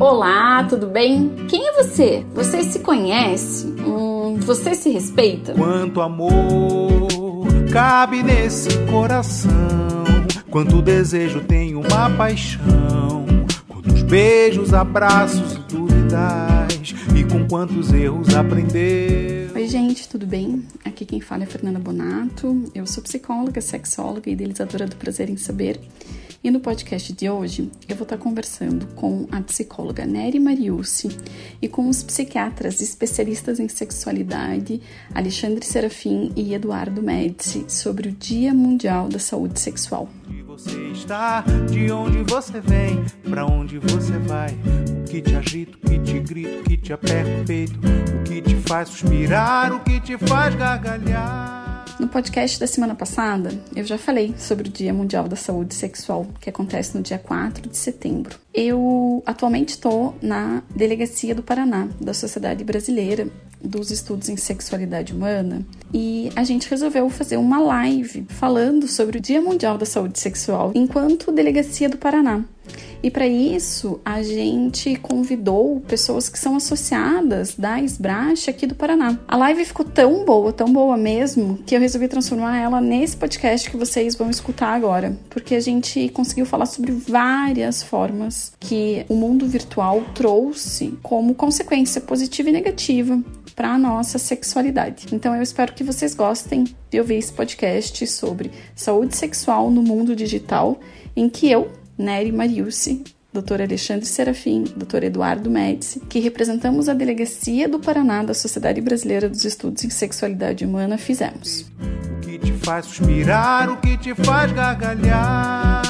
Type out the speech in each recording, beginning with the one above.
Olá, tudo bem? Quem é você? Você se conhece? Hum, você se respeita? Quanto amor cabe nesse coração? Quanto desejo tem uma paixão? Quantos beijos, abraços e dúvidas? E com quantos erros aprender? Oi, gente, tudo bem? Aqui quem fala é Fernanda Bonato. Eu sou psicóloga, sexóloga e idealizadora do Prazer em Saber. E no podcast de hoje eu vou estar conversando com a psicóloga Nery Mariucci e com os psiquiatras especialistas em sexualidade Alexandre Serafim e Eduardo Médici sobre o Dia Mundial da Saúde Sexual. Onde você está, de onde você vem, para onde você vai, o que te agita, o que te grita, o que te aperta o peito, o que te faz suspirar, o que te faz gargalhar. No podcast da semana passada, eu já falei sobre o Dia Mundial da Saúde Sexual, que acontece no dia 4 de setembro. Eu atualmente estou na Delegacia do Paraná, da Sociedade Brasileira dos Estudos em Sexualidade Humana, e a gente resolveu fazer uma live falando sobre o Dia Mundial da Saúde Sexual enquanto Delegacia do Paraná. E para isso, a gente convidou pessoas que são associadas da Esbrache aqui do Paraná. A live ficou tão boa, tão boa mesmo, que eu resolvi transformar ela nesse podcast que vocês vão escutar agora, porque a gente conseguiu falar sobre várias formas que o mundo virtual trouxe como consequência positiva e negativa para a nossa sexualidade. Então eu espero que vocês gostem de ouvir esse podcast sobre saúde sexual no mundo digital, em que eu, Nery Mariucci, Dr. Alexandre Serafim, Dr. Eduardo Médici, que representamos a Delegacia do Paraná da Sociedade Brasileira dos Estudos em Sexualidade Humana, fizemos. O que te faz suspirar, o que te faz gargalhar?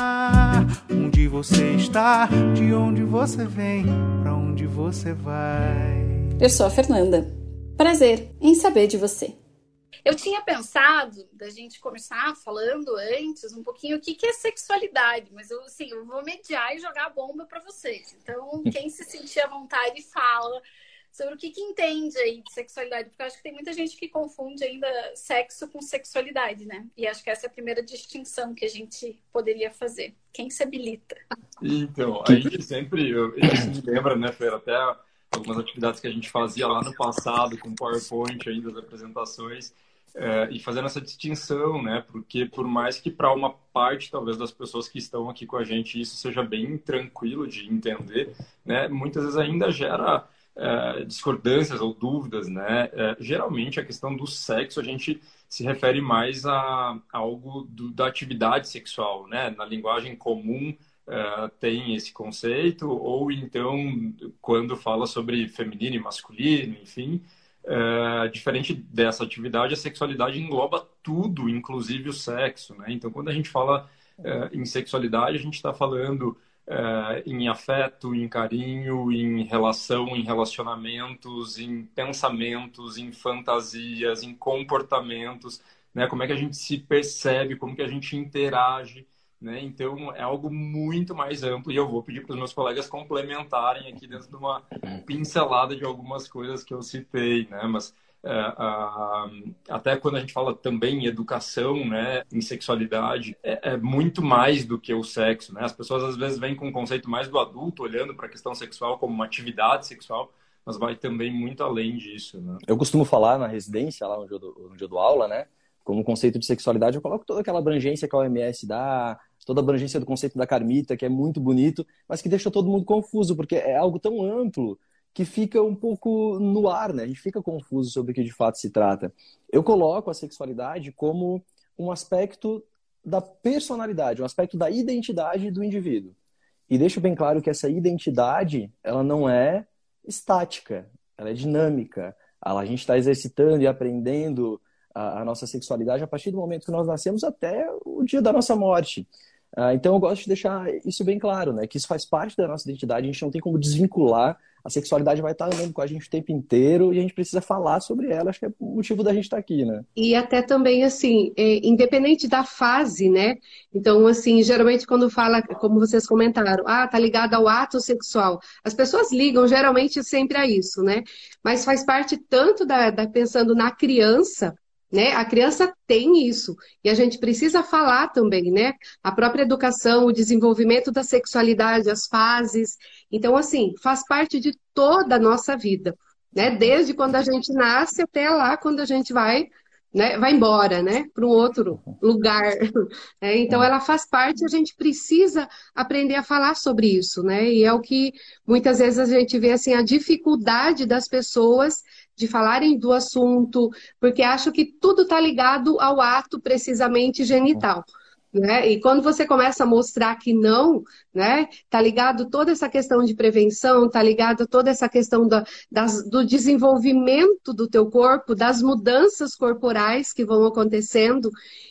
Onde você está, de onde você vem, para onde você vai? Eu sou a Fernanda. Prazer em saber de você. Eu tinha pensado da gente começar falando antes um pouquinho o que, que é sexualidade, mas eu, assim, eu vou mediar e jogar a bomba para vocês. Então, quem se sentir à vontade, fala sobre o que, que entende aí de sexualidade, porque eu acho que tem muita gente que confunde ainda sexo com sexualidade, né? E acho que essa é a primeira distinção que a gente poderia fazer. Quem se habilita? Então, a gente sempre, eu, a gente lembra, né, Fer, até algumas atividades que a gente fazia lá no passado com PowerPoint ainda, as apresentações, é, e fazendo essa distinção, né? Porque por mais que para uma parte, talvez, das pessoas que estão aqui com a gente isso seja bem tranquilo de entender, né? Muitas vezes ainda gera é, discordâncias ou dúvidas, né? É, geralmente a questão do sexo a gente se refere mais a, a algo do, da atividade sexual, né? Na linguagem comum Uh, tem esse conceito, ou então quando fala sobre feminino e masculino, enfim, é, diferente dessa atividade, a sexualidade engloba tudo, inclusive o sexo, né? Então, quando a gente fala é, em sexualidade, a gente está falando é, em afeto, em carinho, em relação, em relacionamentos, em pensamentos, em fantasias, em comportamentos, né? Como é que a gente se percebe, como que a gente interage, né? Então, é algo muito mais amplo e eu vou pedir para os meus colegas complementarem aqui dentro de uma pincelada de algumas coisas que eu citei, né? Mas é, até quando a gente fala também em educação, né, em sexualidade, é, é, muito mais do que o sexo, né? As pessoas às vezes vêm com um conceito mais do adulto, olhando para a questão sexual como uma atividade sexual, mas vai também muito além disso, né? Eu costumo falar na residência, lá onde eu dou aula, né, como conceito de sexualidade, eu coloco toda aquela abrangência que a OMS dá, toda a abrangência do conceito da carmita, que é muito bonito, mas que deixa todo mundo confuso, porque é algo tão amplo que fica um pouco no ar, né? A gente fica confuso sobre o que de fato se trata. Eu coloco a sexualidade como um aspecto da personalidade, um aspecto da identidade do indivíduo. E deixo bem claro que essa identidade, ela não é estática, ela é dinâmica. A gente está exercitando e aprendendo a, nossa sexualidade a partir do momento que nós nascemos até o dia da nossa morte. Ah, então eu gosto de deixar isso bem claro, né? Que isso faz parte da nossa identidade, a gente não tem como desvincular. A sexualidade vai estar andando com a gente o tempo inteiro e a gente precisa falar sobre ela. Acho que é o motivo da gente estar aqui, né? E até também, assim, é, independente da fase, né? Então, assim, geralmente quando fala, como vocês comentaram, ah, tá ligado ao ato sexual. As pessoas ligam geralmente sempre a isso, né? Mas faz parte tanto da, da pensando na criança, né? A criança tem isso e a gente precisa falar também, né? A própria educação, o desenvolvimento da sexualidade, as fases. Então, assim, faz parte de toda a nossa vida, né? Desde quando a gente nasce até lá quando a gente vai né, vai embora, né, para um outro lugar. É, então, ela faz parte, a gente precisa aprender a falar sobre isso, né? E é o que muitas vezes a gente vê assim a dificuldade das pessoas de falarem do assunto, porque acham que tudo está ligado ao ato precisamente genital. Né? E quando você começa a mostrar que não, né? Tá ligado toda essa questão de prevenção, tá ligado toda essa questão da, das, do desenvolvimento do teu corpo, das mudanças corporais que vão acontecendo.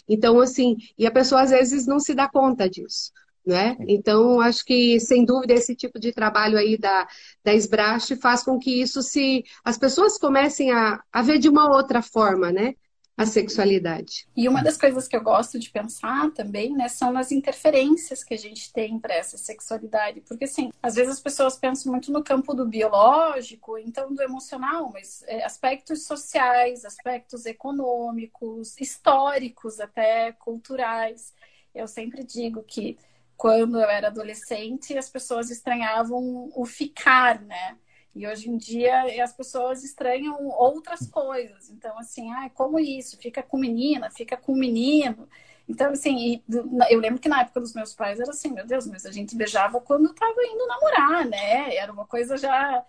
Então, assim, e a pessoa às vezes não se dá conta disso. Né? Então, acho que, sem dúvida, esse tipo de trabalho aí da, da Esbrache faz com que isso se. as pessoas comecem a, a ver de uma outra forma, né? a sexualidade. E uma das coisas que eu gosto de pensar também, né, são nas interferências que a gente tem para essa sexualidade, porque assim, às vezes as pessoas pensam muito no campo do biológico, então do emocional, mas é, aspectos sociais, aspectos econômicos, históricos, até culturais. Eu sempre digo que quando eu era adolescente, as pessoas estranhavam o ficar, né? E hoje em dia as pessoas estranham outras coisas. Então, assim, ah, como isso? Fica com menina, fica com menino. Então, assim, eu lembro que na época dos meus pais era assim, meu Deus, mas a gente beijava quando estava indo namorar, né? Era uma coisa já.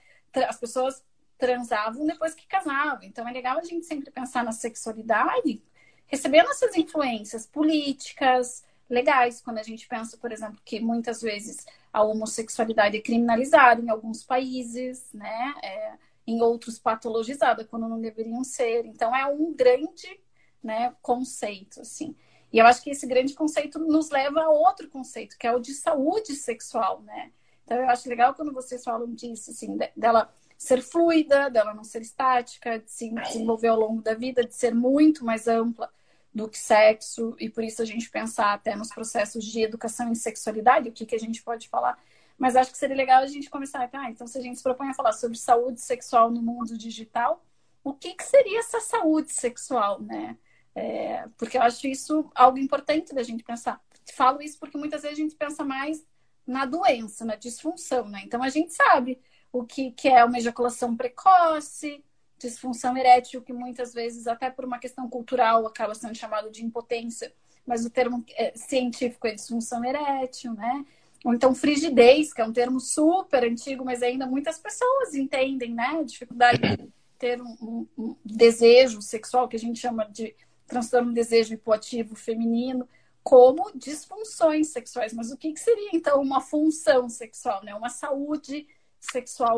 As pessoas transavam depois que casavam. Então é legal a gente sempre pensar na sexualidade, recebendo essas influências políticas, legais, quando a gente pensa, por exemplo, que muitas vezes a homossexualidade é criminalizada em alguns países, né? É, em outros patologizada, quando não deveriam ser. Então é um grande né, conceito, assim. E eu acho que esse grande conceito nos leva a outro conceito, que é o de saúde sexual, né? Então eu acho legal quando vocês falam disso, assim, dela ser fluida, dela não ser estática, de se desenvolver ao longo da vida, de ser muito mais ampla do que sexo, e por isso a gente pensar até nos processos de educação em sexualidade, o que, que a gente pode falar. Mas acho que seria legal a gente começar, ah, então se a gente se propõe a falar sobre saúde sexual no mundo digital, o que, que seria essa saúde sexual, né? É, porque eu acho isso algo importante da gente pensar. Falo isso porque muitas vezes a gente pensa mais na doença, na disfunção, né? Então a gente sabe o que, que é uma ejaculação precoce, disfunção erétil, que muitas vezes, até por uma questão cultural, acaba sendo chamado de impotência, mas o termo é, científico é disfunção erétil, né? Ou então frigidez, que é um termo super antigo, mas ainda muitas pessoas entendem, né? Dificuldade de ter um, um, um desejo sexual, que a gente chama de transtorno desejo hipoativo feminino, como disfunções sexuais. Mas o que, que seria, então, uma função sexual, né? Uma saúde sexual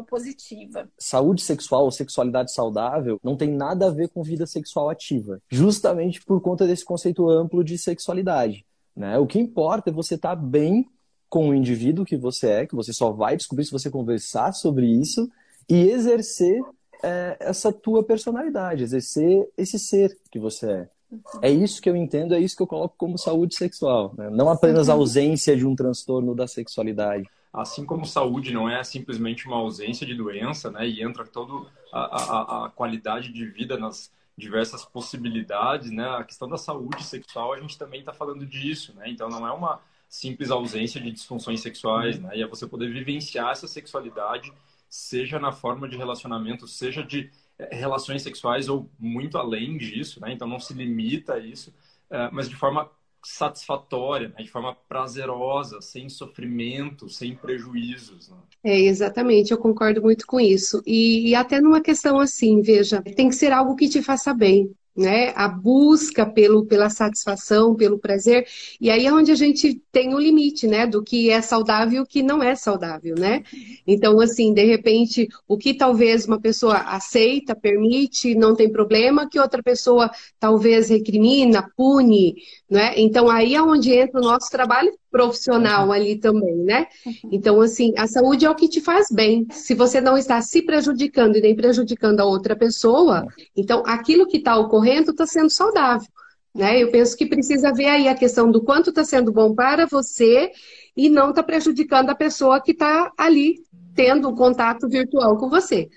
positiva. Saúde sexual ou sexualidade saudável não tem nada a ver com vida sexual ativa, justamente por conta desse conceito amplo de sexualidade. Né? O que importa é você estar tá bem com o indivíduo que você é, que você só vai descobrir se você conversar sobre isso e exercer é, essa tua personalidade, exercer esse ser que você é. É isso que eu entendo, é isso que eu coloco como saúde sexual. Né? Não apenas a ausência de um transtorno da sexualidade assim como saúde não é simplesmente uma ausência de doença, né, e entra toda a, a, qualidade de vida nas diversas possibilidades, né, a questão da saúde sexual, a gente também está falando disso, né, então não é uma simples ausência de disfunções sexuais, né, e é você poder vivenciar essa sexualidade, seja na forma de relacionamento, seja de eh, relações sexuais ou muito além disso, né, então não se limita a isso, eh, mas de forma satisfatória, né? de forma prazerosa, sem sofrimento, sem prejuízos. Né? É, exatamente, eu concordo muito com isso. E, e até numa questão assim, veja, tem que ser algo que te faça bem né? A busca pelo, pela satisfação, pelo prazer. E aí é onde a gente tem o limite, né? Do que é saudável e o que não é saudável, né? Então, assim, de repente, o que talvez uma pessoa aceita, permite, não tem problema, que outra pessoa talvez recrimina, pune, né? Então, aí é onde entra o nosso trabalho profissional uhum. ali também, né? Uhum. Então, assim, a saúde é o que te faz bem. Se você não está se prejudicando e nem prejudicando a outra pessoa, então aquilo que está ocorrendo está sendo saudável. Né? Eu penso que precisa ver aí a questão do quanto está sendo bom para você e não está prejudicando a pessoa que está ali tendo contato virtual com você.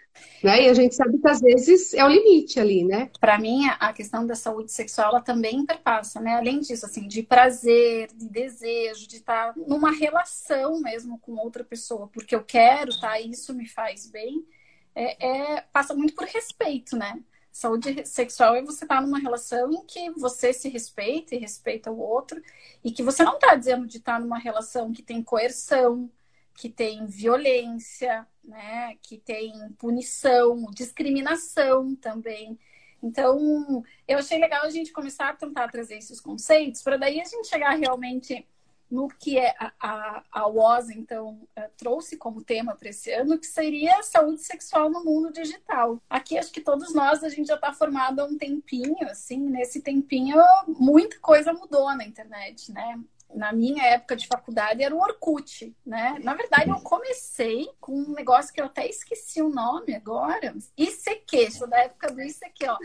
Né? E a gente sabe que às vezes é o limite ali, né? Para mim, a questão da saúde sexual ela também perpassa, né? Além disso, assim, de prazer, de desejo, de estar numa relação mesmo com outra pessoa, porque eu quero, tá? Isso me faz bem. É, é passa muito por respeito, né? Saúde sexual é você estar numa relação em que você se respeita e respeita o outro, e que você não está dizendo de estar numa relação que tem coerção, que tem violência, né, que tem punição, discriminação também. Então, eu achei legal a gente começar a tentar trazer esses conceitos, para daí a gente chegar realmente no que é a, a, a WOS, então, uh, trouxe como tema para esse ano, que seria saúde sexual no mundo digital. Aqui, acho que todos nós, a gente já está formado há um tempinho, assim, nesse tempinho, muita coisa mudou na internet, né? Na minha época de faculdade era o Orkut, né? Na verdade, eu comecei com um negócio que eu até esqueci o nome agora. ICQ, sou da época do ICQ, ó.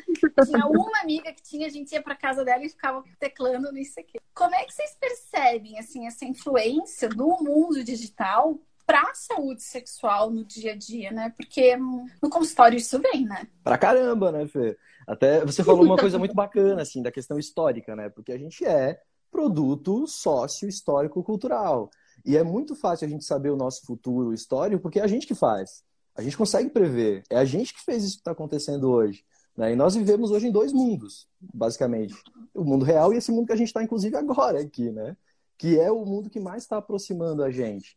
Tinha uma amiga que tinha, a gente ia para casa dela e ficava teclando no ICQ. Como é que vocês percebem, assim, essa influência do mundo digital para a saúde sexual no dia a dia, né? Porque no consultório isso vem, né? Pra caramba, né, Fê? Até você falou uma coisa muito bacana, assim, da questão histórica, né? Porque a gente é produto sócio-histórico-cultural. E é muito fácil a gente saber o nosso futuro histórico porque é a gente que faz. A gente consegue prever. É a gente que fez isso que está acontecendo hoje. Né? E nós vivemos hoje em dois mundos, basicamente. O mundo real e esse mundo que a gente está, inclusive, agora aqui, né? Que é o mundo que mais está aproximando a gente.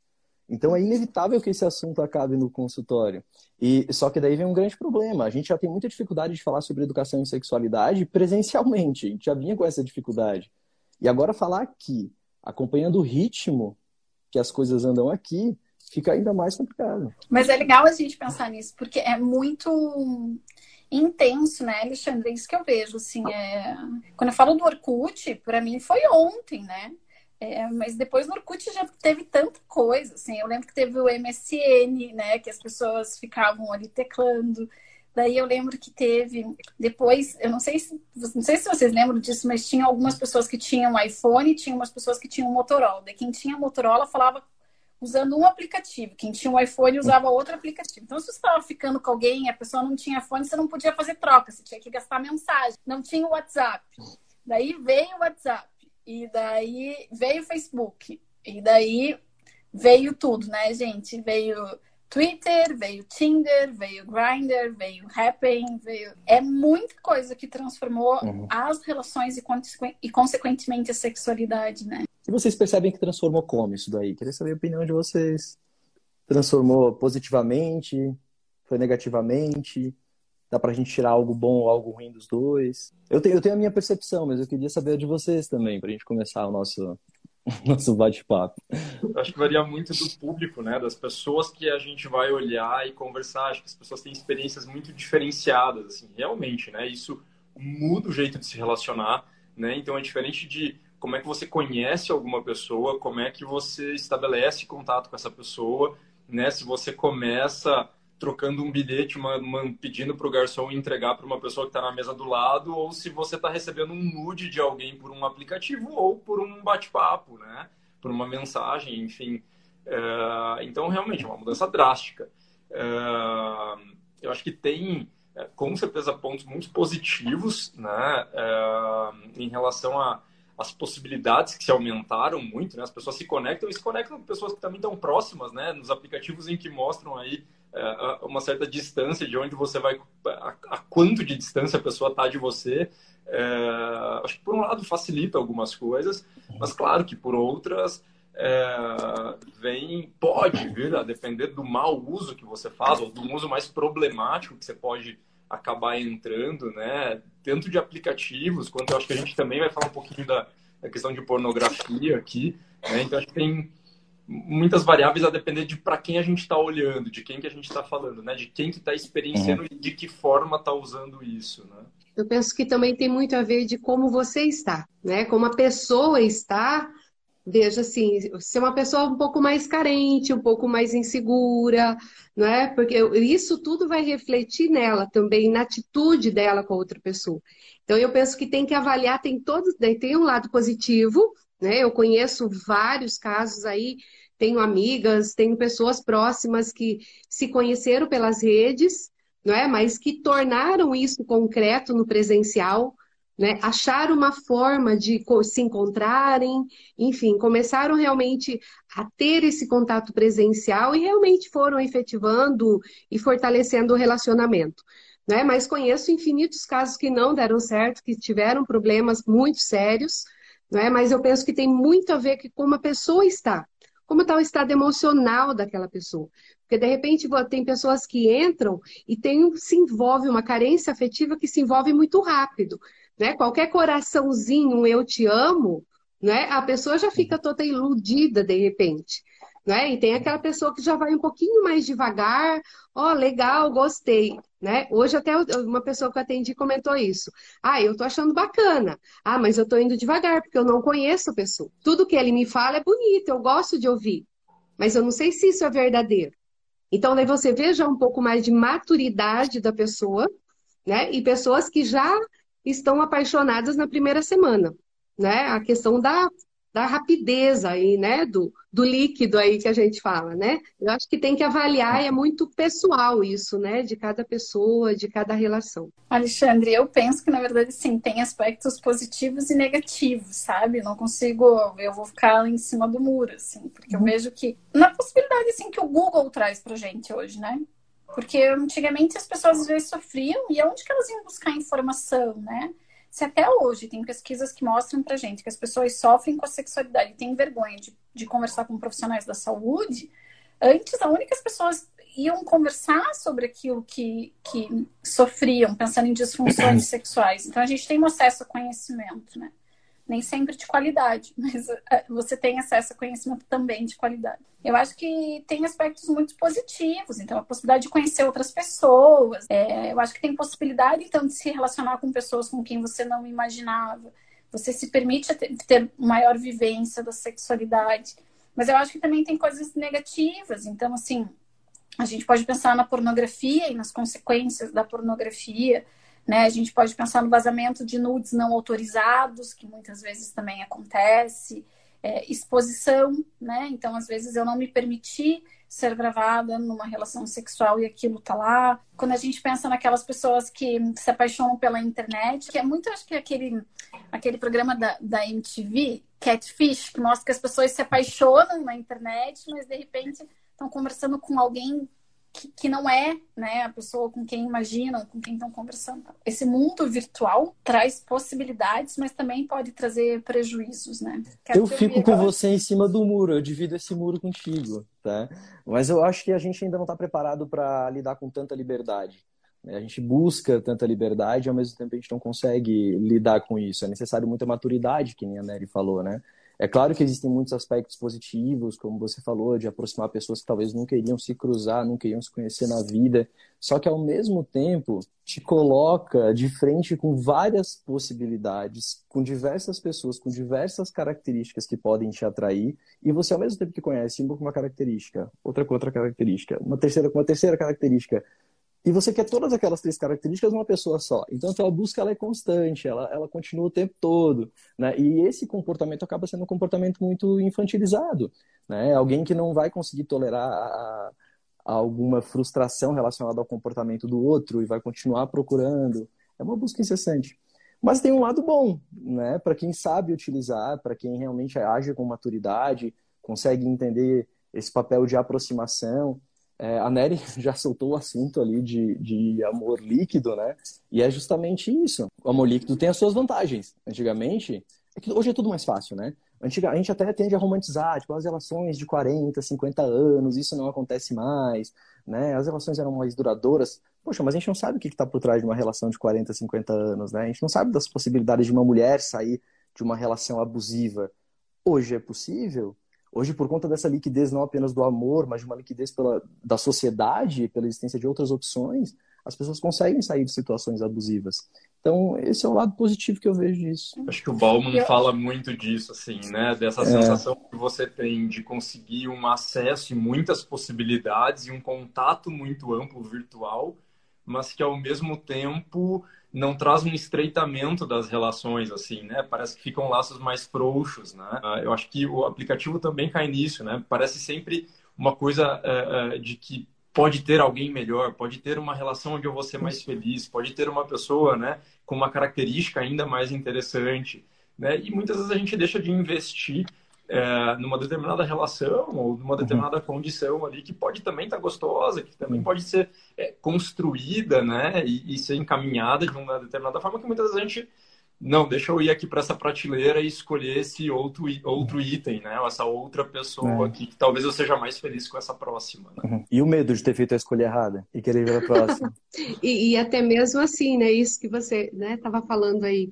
Então é inevitável que esse assunto acabe no consultório. E só que daí vem um grande problema. A gente já tem muita dificuldade de falar sobre educação e sexualidade presencialmente. A gente já vinha com essa dificuldade. E agora falar aqui, acompanhando o ritmo que as coisas andam aqui, fica ainda mais complicado. Mas é legal a gente pensar nisso, porque é muito intenso, né, Alexandre? É isso que eu vejo, assim, é... quando eu falo do Orkut, para mim foi ontem, né? É, mas depois no Orkut já teve tanta coisa, assim, eu lembro que teve o MSN, né, que as pessoas ficavam ali teclando, Daí eu lembro que teve depois, eu não sei se não sei se vocês lembram disso, mas tinha algumas pessoas que tinham iPhone, tinha umas pessoas que tinham Motorola. Daí quem tinha Motorola falava usando um aplicativo, quem tinha um iPhone usava outro aplicativo. Então se você estava ficando com alguém, a pessoa não tinha iPhone, você não podia fazer troca, você tinha que gastar mensagem. Não tinha o WhatsApp. Daí veio o WhatsApp e daí veio o Facebook e daí veio tudo, né, gente? Veio Twitter, veio Tinder, veio Grindr, veio Happn, veio. É muita coisa que transformou uhum. as relações e, e, consequentemente, a sexualidade, né? E vocês percebem que transformou como isso daí? Queria saber a opinião de vocês. Transformou positivamente? Foi negativamente? Dá pra gente tirar algo bom ou algo ruim dos dois? Eu tenho, eu tenho a minha percepção, mas eu queria saber a de vocês também, pra gente começar o nosso, nosso bate-papo. Acho que varia muito do público, né? Das pessoas que a gente vai olhar e conversar. Acho que as pessoas têm experiências muito diferenciadas, assim, realmente, né? Isso muda o jeito de se relacionar, né? Então é diferente de como é que você conhece alguma pessoa, como é que você estabelece contato com essa pessoa, né? Se você começa trocando um bilhete, uma, uma, pedindo para o garçom entregar para uma pessoa que está na mesa do lado, ou se você está recebendo um nude de alguém por um aplicativo ou por um bate-papo, né? Por uma mensagem, enfim. É, então, realmente, é uma mudança drástica. É, eu acho que tem, é, com certeza, pontos muito positivos, né? É, em relação a as possibilidades que se aumentaram muito, né? As pessoas se conectam e se conectam com pessoas que também estão próximas, né? Nos aplicativos em que mostram aí uma certa distância de onde você vai, a, a quanto de distância a pessoa está de você. É, acho que por um lado facilita algumas coisas, mas claro que por outras é, vem, pode vir a depender do mau uso que você faz, ou do uso mais problemático que você pode acabar entrando, né? Tanto de aplicativos, quanto eu acho que a gente também vai falar um pouquinho da, da questão de pornografia aqui, né? Então acho que tem muitas variáveis a depender de para quem a gente está olhando, de quem que a gente está falando, né? De quem que está experienciando uhum. e de que forma está usando isso, né? Eu penso que também tem muito a ver de como você está, né? Como a pessoa está. Veja assim, se é uma pessoa um pouco mais carente, um pouco mais insegura, não é? Porque isso tudo vai refletir nela também, na atitude dela com a outra pessoa. Então eu penso que tem que avaliar, tem todos, tem um lado positivo, né? Eu conheço vários casos aí tenho amigas, tenho pessoas próximas que se conheceram pelas redes, não é? Mas que tornaram isso concreto no presencial, né? Acharam uma forma de se encontrarem, enfim, começaram realmente a ter esse contato presencial e realmente foram efetivando e fortalecendo o relacionamento. Né? Mas conheço infinitos casos que não deram certo, que tiveram problemas muito sérios, né? mas eu penso que tem muito a ver com como a pessoa está, como está o estado emocional daquela pessoa. Porque de repente tem pessoas que entram e tem, se envolve uma carência afetiva que se envolve muito rápido. Né? Qualquer coraçãozinho, eu te amo, né? a pessoa já fica toda iludida de repente. Né? E tem aquela pessoa que já vai um pouquinho mais devagar, ó, oh, legal, gostei, né? Hoje até uma pessoa que eu atendi comentou isso. Ah, eu tô achando bacana. Ah, mas eu tô indo devagar porque eu não conheço a pessoa. Tudo que ele me fala é bonito, eu gosto de ouvir, mas eu não sei se isso é verdadeiro. Então, daí você veja um pouco mais de maturidade da pessoa, né? E pessoas que já estão apaixonadas na primeira semana, né? A questão da, da rapidez aí, né? Do, do líquido aí que a gente fala, né? Eu acho que tem que avaliar e é muito pessoal isso, né? De cada pessoa, de cada relação. Alexandre, eu penso que na verdade sim, tem aspectos positivos e negativos, sabe? não consigo, eu vou ficar em cima do muro, assim, porque uhum. eu vejo que na possibilidade assim que o Google traz pra gente hoje, né? Porque antigamente as pessoas às vezes sofriam e onde que elas iam buscar informação, né? Se até hoje tem pesquisas que mostram pra gente que as pessoas sofrem com a sexualidade e têm vergonha de, de conversar com profissionais da saúde, antes a única as pessoas iam conversar sobre aquilo que, que sofriam, pensando em disfunções sexuais. Então a gente tem um acesso a conhecimento, né? Nem sempre de qualidade, mas é, você tem acesso a conhecimento também de qualidade. Eu acho que tem aspectos muito positivos, então a possibilidade de conhecer outras pessoas, é, eu acho que tem possibilidade então de se relacionar com pessoas com quem você não imaginava, você se permite ter maior vivência da sexualidade, mas eu acho que também tem coisas negativas, então assim a gente pode pensar na pornografia e nas consequências da pornografia. Né? A gente pode pensar no vazamento de nudes não autorizados, que muitas vezes também acontece, é, exposição, né? Então, às vezes, eu não me permiti ser gravada numa relação sexual e aquilo tá lá. Quando a gente pensa naquelas pessoas que se apaixonam pela internet, que é muito, acho que aquele, aquele programa da, da MTV, Catfish, que mostra que as pessoas se apaixonam na internet, mas de repente estão conversando com alguém que, que, não é né, a pessoa com quem imaginam, com quem estão conversando. Esse mundo virtual traz possibilidades, mas também pode trazer prejuízos, né? Quero eu fico com você em cima do muro, eu divido esse muro contigo, tá? Mas eu acho que a gente ainda não está preparado para lidar com tanta liberdade. Né? A gente busca tanta liberdade, ao mesmo tempo a gente não consegue lidar com isso. É necessário muita maturidade, que nem a Nery falou, né? É claro que existem muitos aspectos positivos, como você falou, de aproximar pessoas que talvez nunca iriam se cruzar, nunca iriam se conhecer na vida. Só que ao mesmo tempo te coloca de frente com várias possibilidades, com diversas pessoas, com diversas características que podem te atrair, e você ao mesmo tempo que conhece uma com uma característica, outra com outra característica, uma terceira com uma terceira característica, e você quer todas aquelas três características numa pessoa só. Então, a busca ela é constante, ela, ela continua o tempo todo. Né? E esse comportamento acaba sendo um comportamento muito infantilizado. Né? Alguém que não vai conseguir tolerar a, a alguma frustração relacionada ao comportamento do outro e vai continuar procurando. É uma busca incessante. Mas tem um lado bom, né? Para quem sabe utilizar, para quem realmente age com maturidade, consegue entender esse papel de aproximação é, a Nery já soltou o assunto ali de, de amor líquido, né? E é justamente isso. O amor líquido tem as suas vantagens. Antigamente, é que hoje é tudo mais fácil, né? Antiga, a gente até tende a romantizar, tipo, as relações de 40, 50 anos, isso não acontece mais, né? As relações eram mais duradouras. Poxa, mas a gente não sabe o que está por trás de uma relação de 40, 50 anos, né? A gente não sabe das possibilidades de uma mulher sair de uma relação abusiva. Hoje é possível, Hoje, por conta dessa liquidez não apenas do amor, mas de uma liquidez pela, da sociedade, pela existência de outras opções, as pessoas conseguem sair de situações abusivas. Então, esse é o lado positivo que eu vejo disso. Acho que o Bauman eu... fala muito disso, assim, né? Dessa é. sensação que você tem de conseguir um acesso e muitas possibilidades e um contato muito amplo virtual, mas que ao mesmo tempo não traz um estreitamento das relações, assim, né? Parece que ficam laços mais frouxos, né? Ah, eu acho que o aplicativo também cai nisso, né? Parece sempre uma coisa é, é, de que pode ter alguém melhor, pode ter uma relação onde eu vou ser mais feliz, pode ter uma pessoa, né, com uma característica ainda mais interessante, né? E muitas vezes a gente deixa de investir é, numa determinada relação ou numa determinada uhum. condição ali que pode também estar tá gostosa, que também pode ser é, construída, né, e, e, ser encaminhada de uma determinada forma que muitas vezes a gente não, deixa eu ir aqui para essa prateleira e escolher esse outro, outro item, né? Ou essa outra pessoa é. aqui, que talvez eu seja mais feliz com essa próxima. Né? Uhum. E o medo de ter feito a escolha errada e querer ver a próxima. e, e, até mesmo assim, né? Isso que você estava né, falando aí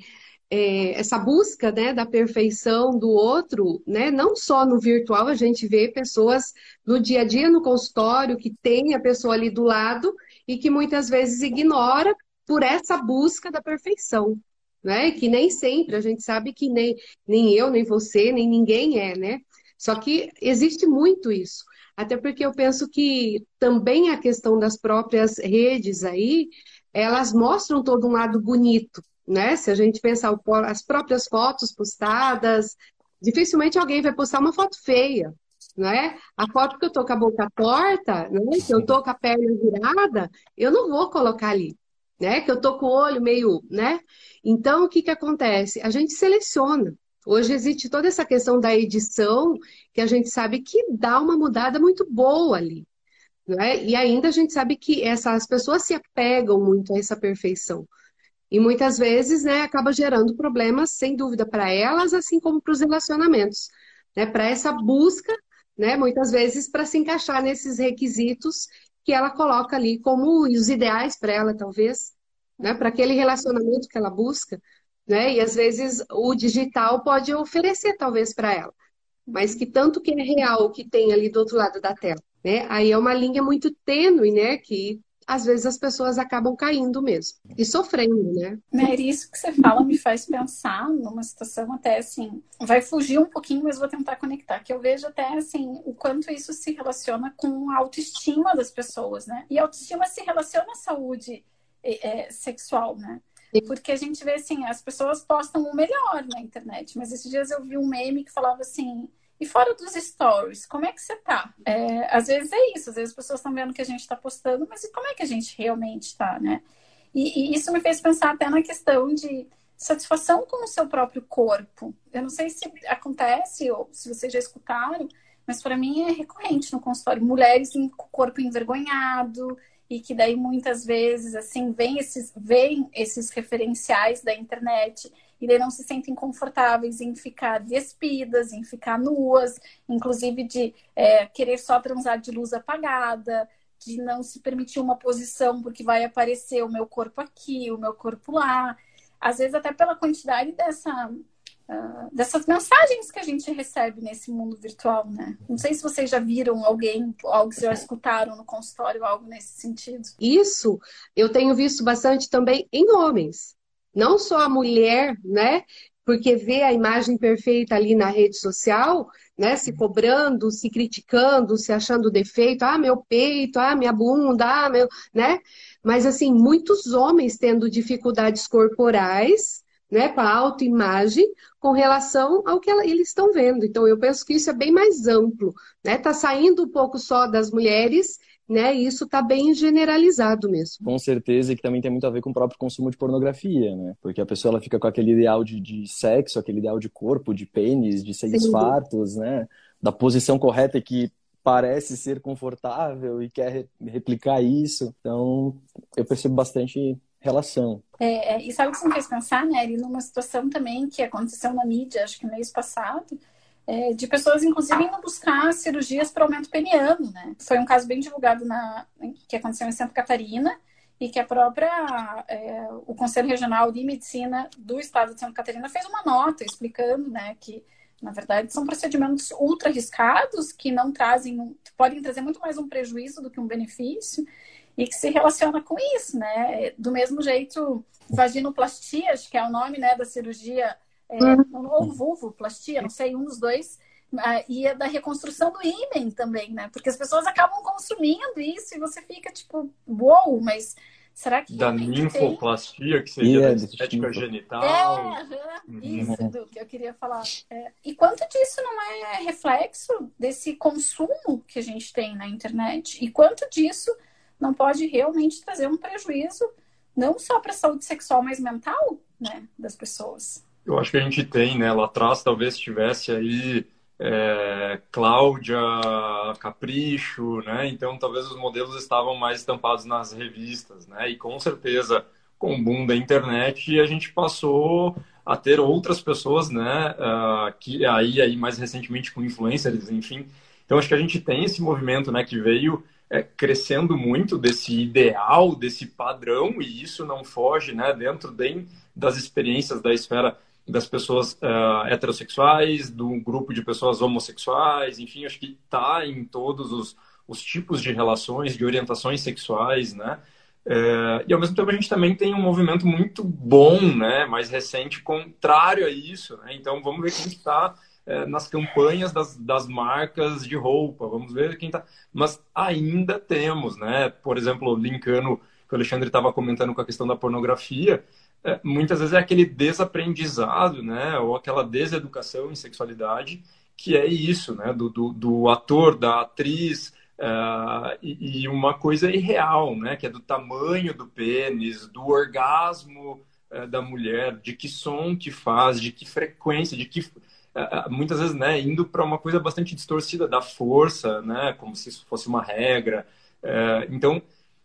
é, essa busca né, da perfeição do outro, né, não só no virtual, a gente vê pessoas no dia a dia no consultório que tem a pessoa ali do lado e que muitas vezes ignora por essa busca da perfeição. Né? Que nem sempre a gente sabe que nem, nem eu, nem você, nem ninguém é, né? Só que existe muito isso. Até porque eu penso que também a questão das próprias redes aí, elas mostram todo um lado bonito, né? Se a gente pensar as próprias fotos postadas, dificilmente alguém vai postar uma foto feia, né? A foto que eu tô com a boca torta, né? Que eu tô com a perna virada, eu não vou colocar ali, né? Que eu tô com o olho meio, né? Então, o que que acontece? A gente seleciona. Hoje existe toda essa questão da edição, que a gente sabe que dá uma mudada muito boa ali. Né? E ainda a gente sabe que essas pessoas se apegam muito a essa perfeição. E muitas vezes, né, acaba gerando problemas, sem dúvida, para elas, assim como para os relacionamentos. Né? Para essa busca, né, muitas vezes, para se encaixar nesses requisitos que ela coloca ali como os ideais para ela, talvez, né, para aquele relacionamento que ela busca. Né? E às vezes o digital pode oferecer, talvez, para ela. Mas que tanto que é real que tem ali do outro lado da tela. Né? Aí é uma linha muito tênue, né? Que às vezes as pessoas acabam caindo mesmo e sofrendo, né? Mary, isso que você fala me faz pensar numa situação até assim, vai fugir um pouquinho, mas vou tentar conectar, que eu vejo até assim, o quanto isso se relaciona com a autoestima das pessoas, né? E a autoestima se relaciona à saúde é, sexual, né? Porque a gente vê assim, as pessoas postam o melhor na internet, mas esses dias eu vi um meme que falava assim, e fora dos stories, como é que você tá? É, às vezes é isso, às vezes as pessoas estão vendo que a gente está postando, mas como é que a gente realmente está, né? E, e, isso me fez pensar até na questão de satisfação com o seu próprio corpo. Eu não sei se acontece ou se vocês já escutaram, mas para mim é recorrente no consultório mulheres com corpo envergonhado e que daí muitas vezes assim vem esses vem esses referenciais da internet e daí não se sentem confortáveis em ficar despidas, em ficar nuas, inclusive de é, querer só transar de luz apagada, de não se permitir uma posição porque vai aparecer o meu corpo aqui, o meu corpo lá. Às vezes até pela quantidade dessa, uh, dessas mensagens que a gente recebe nesse mundo virtual, né? Não sei se vocês já viram alguém, algo que já escutaram no consultório, algo nesse sentido. Isso eu tenho visto bastante também em homens. Não só a mulher, né? Porque vê a imagem perfeita ali na rede social, né? Se cobrando, se criticando, se achando defeito, ah, meu peito, ah, minha bunda, ah, meu, né? Mas assim, muitos homens tendo dificuldades corporais, né, com a autoimagem, com relação ao que eles estão vendo. Então, eu penso que isso é bem mais amplo, né? Tá saindo um pouco só das mulheres né? E isso está bem generalizado mesmo. Com certeza, e que também tem muito a ver com o próprio consumo de pornografia, né? Porque a pessoa ela fica com aquele ideal de, de sexo, aquele ideal de corpo, de pênis, de seios Sim. fartos, né? Da posição correta que parece ser confortável e quer replicar isso. Então, eu percebo bastante relação. É, é, e sabe o que você me fez pensar, né? E numa situação também que aconteceu na mídia, acho que no mês passado, é, de pessoas, inclusive, indo buscar cirurgias para aumento peniano, né? Foi um caso bem divulgado na, que aconteceu em Santa Catarina e que a própria, é, o Conselho Regional de Medicina do Estado de Santa Catarina fez uma nota explicando, né, que, na verdade, são procedimentos ultra arriscados que não trazem, podem trazer muito mais um prejuízo do que um benefício e que se relaciona com isso, né? Do mesmo jeito, vaginoplastia, acho que é o nome, né, da cirurgia é, uhum. ou vulvoplastia, não sei, um dos dois, uh, e é da reconstrução do ímen também, né? Porque as pessoas acabam consumindo isso e você fica tipo, uou, wow, mas Será que da ninfoplastia, tem? que seria yeah, estética genital? É, uhum. isso, Edu, que eu queria falar. É. E quanto disso não é reflexo desse consumo que a gente tem na internet? E quanto disso não pode realmente trazer um prejuízo, não só para a saúde sexual, mas mental, né, das pessoas? Eu acho que a gente tem, né? Lá atrás talvez tivesse aí é, Cláudia, Capricho, né? Então talvez os modelos estavam mais estampados nas revistas, né? E com certeza com o boom da internet a gente passou a ter outras pessoas, né? Uh, que aí, aí mais recentemente com influencers, enfim. Então acho que a gente tem esse movimento, né? Que veio é, crescendo muito desse ideal, desse padrão e isso não foge, né? Dentro de, das experiências da esfera das pessoas uh, heterossexuais, do grupo de pessoas homossexuais, enfim, acho que está em todos os, os tipos de relações, de orientações sexuais, né? Uh, e ao mesmo tempo a gente também tem um movimento muito bom, né, mais recente, contrário a isso, né? Então vamos ver quem está uh, nas campanhas das, das marcas de roupa, vamos ver quem está. Mas ainda temos, né? Por exemplo, linkando que o Alexandre estava comentando com a questão da pornografia, é, muitas vezes é aquele desaprendizado, né, ou aquela deseducação em sexualidade, que é isso, né, do, do, do ator, da atriz, uh, e, e, uma coisa irreal, né, que é do tamanho do pênis, do orgasmo uh, da mulher, de que som que faz, de que frequência, de que uh, muitas vezes, né, indo para uma coisa bastante distorcida da força, né, como se isso fosse uma regra. então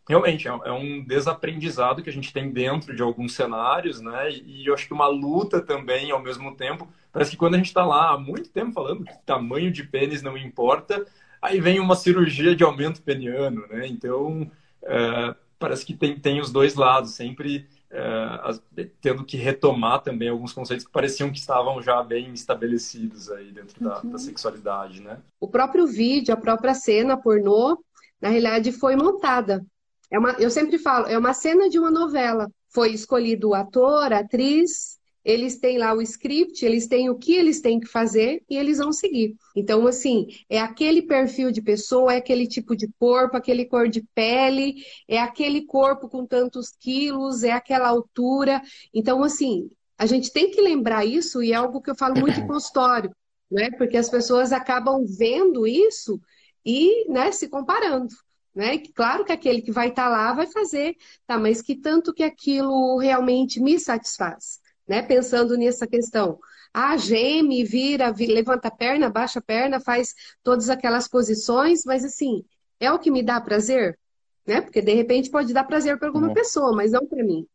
realmente é, é um desaprendizado que a gente tem dentro de alguns cenários, né? E, eu acho que uma luta também ao mesmo tempo. Parece que quando a gente está lá há muito tempo falando que tamanho de pênis não importa, aí vem uma cirurgia de aumento peniano, né? Então é, parece que tem, tem os dois lados, sempre é, tendo que retomar também alguns conceitos que pareciam que estavam já bem estabelecidos aí dentro da, uhum. da sexualidade, né? O próprio vídeo, a própria cena pornô, na realidade foi montada é uma, eu sempre falo, é uma cena de uma novela. Foi escolhido o ator, a atriz, eles têm lá o script, eles têm o que eles têm que fazer e eles vão seguir. Então, assim, é aquele perfil de pessoa, é aquele tipo de corpo, aquele cor de pele, é aquele corpo com tantos quilos, é aquela altura. Então, assim, a gente tem que lembrar isso e é algo que eu falo muito em consultório, né? Porque as pessoas acabam vendo isso e né, se comparando né? Claro que aquele que vai estar tá lá vai fazer, tá? Mas que tanto que aquilo realmente me satisfaz, né? Pensando nessa questão. Ah, geme, vira, vira, levanta a perna, baixa a perna, faz todas aquelas posições, mas assim, é o que me dá prazer, né? Porque de repente pode dar prazer para alguma é. pessoa, mas não para mim.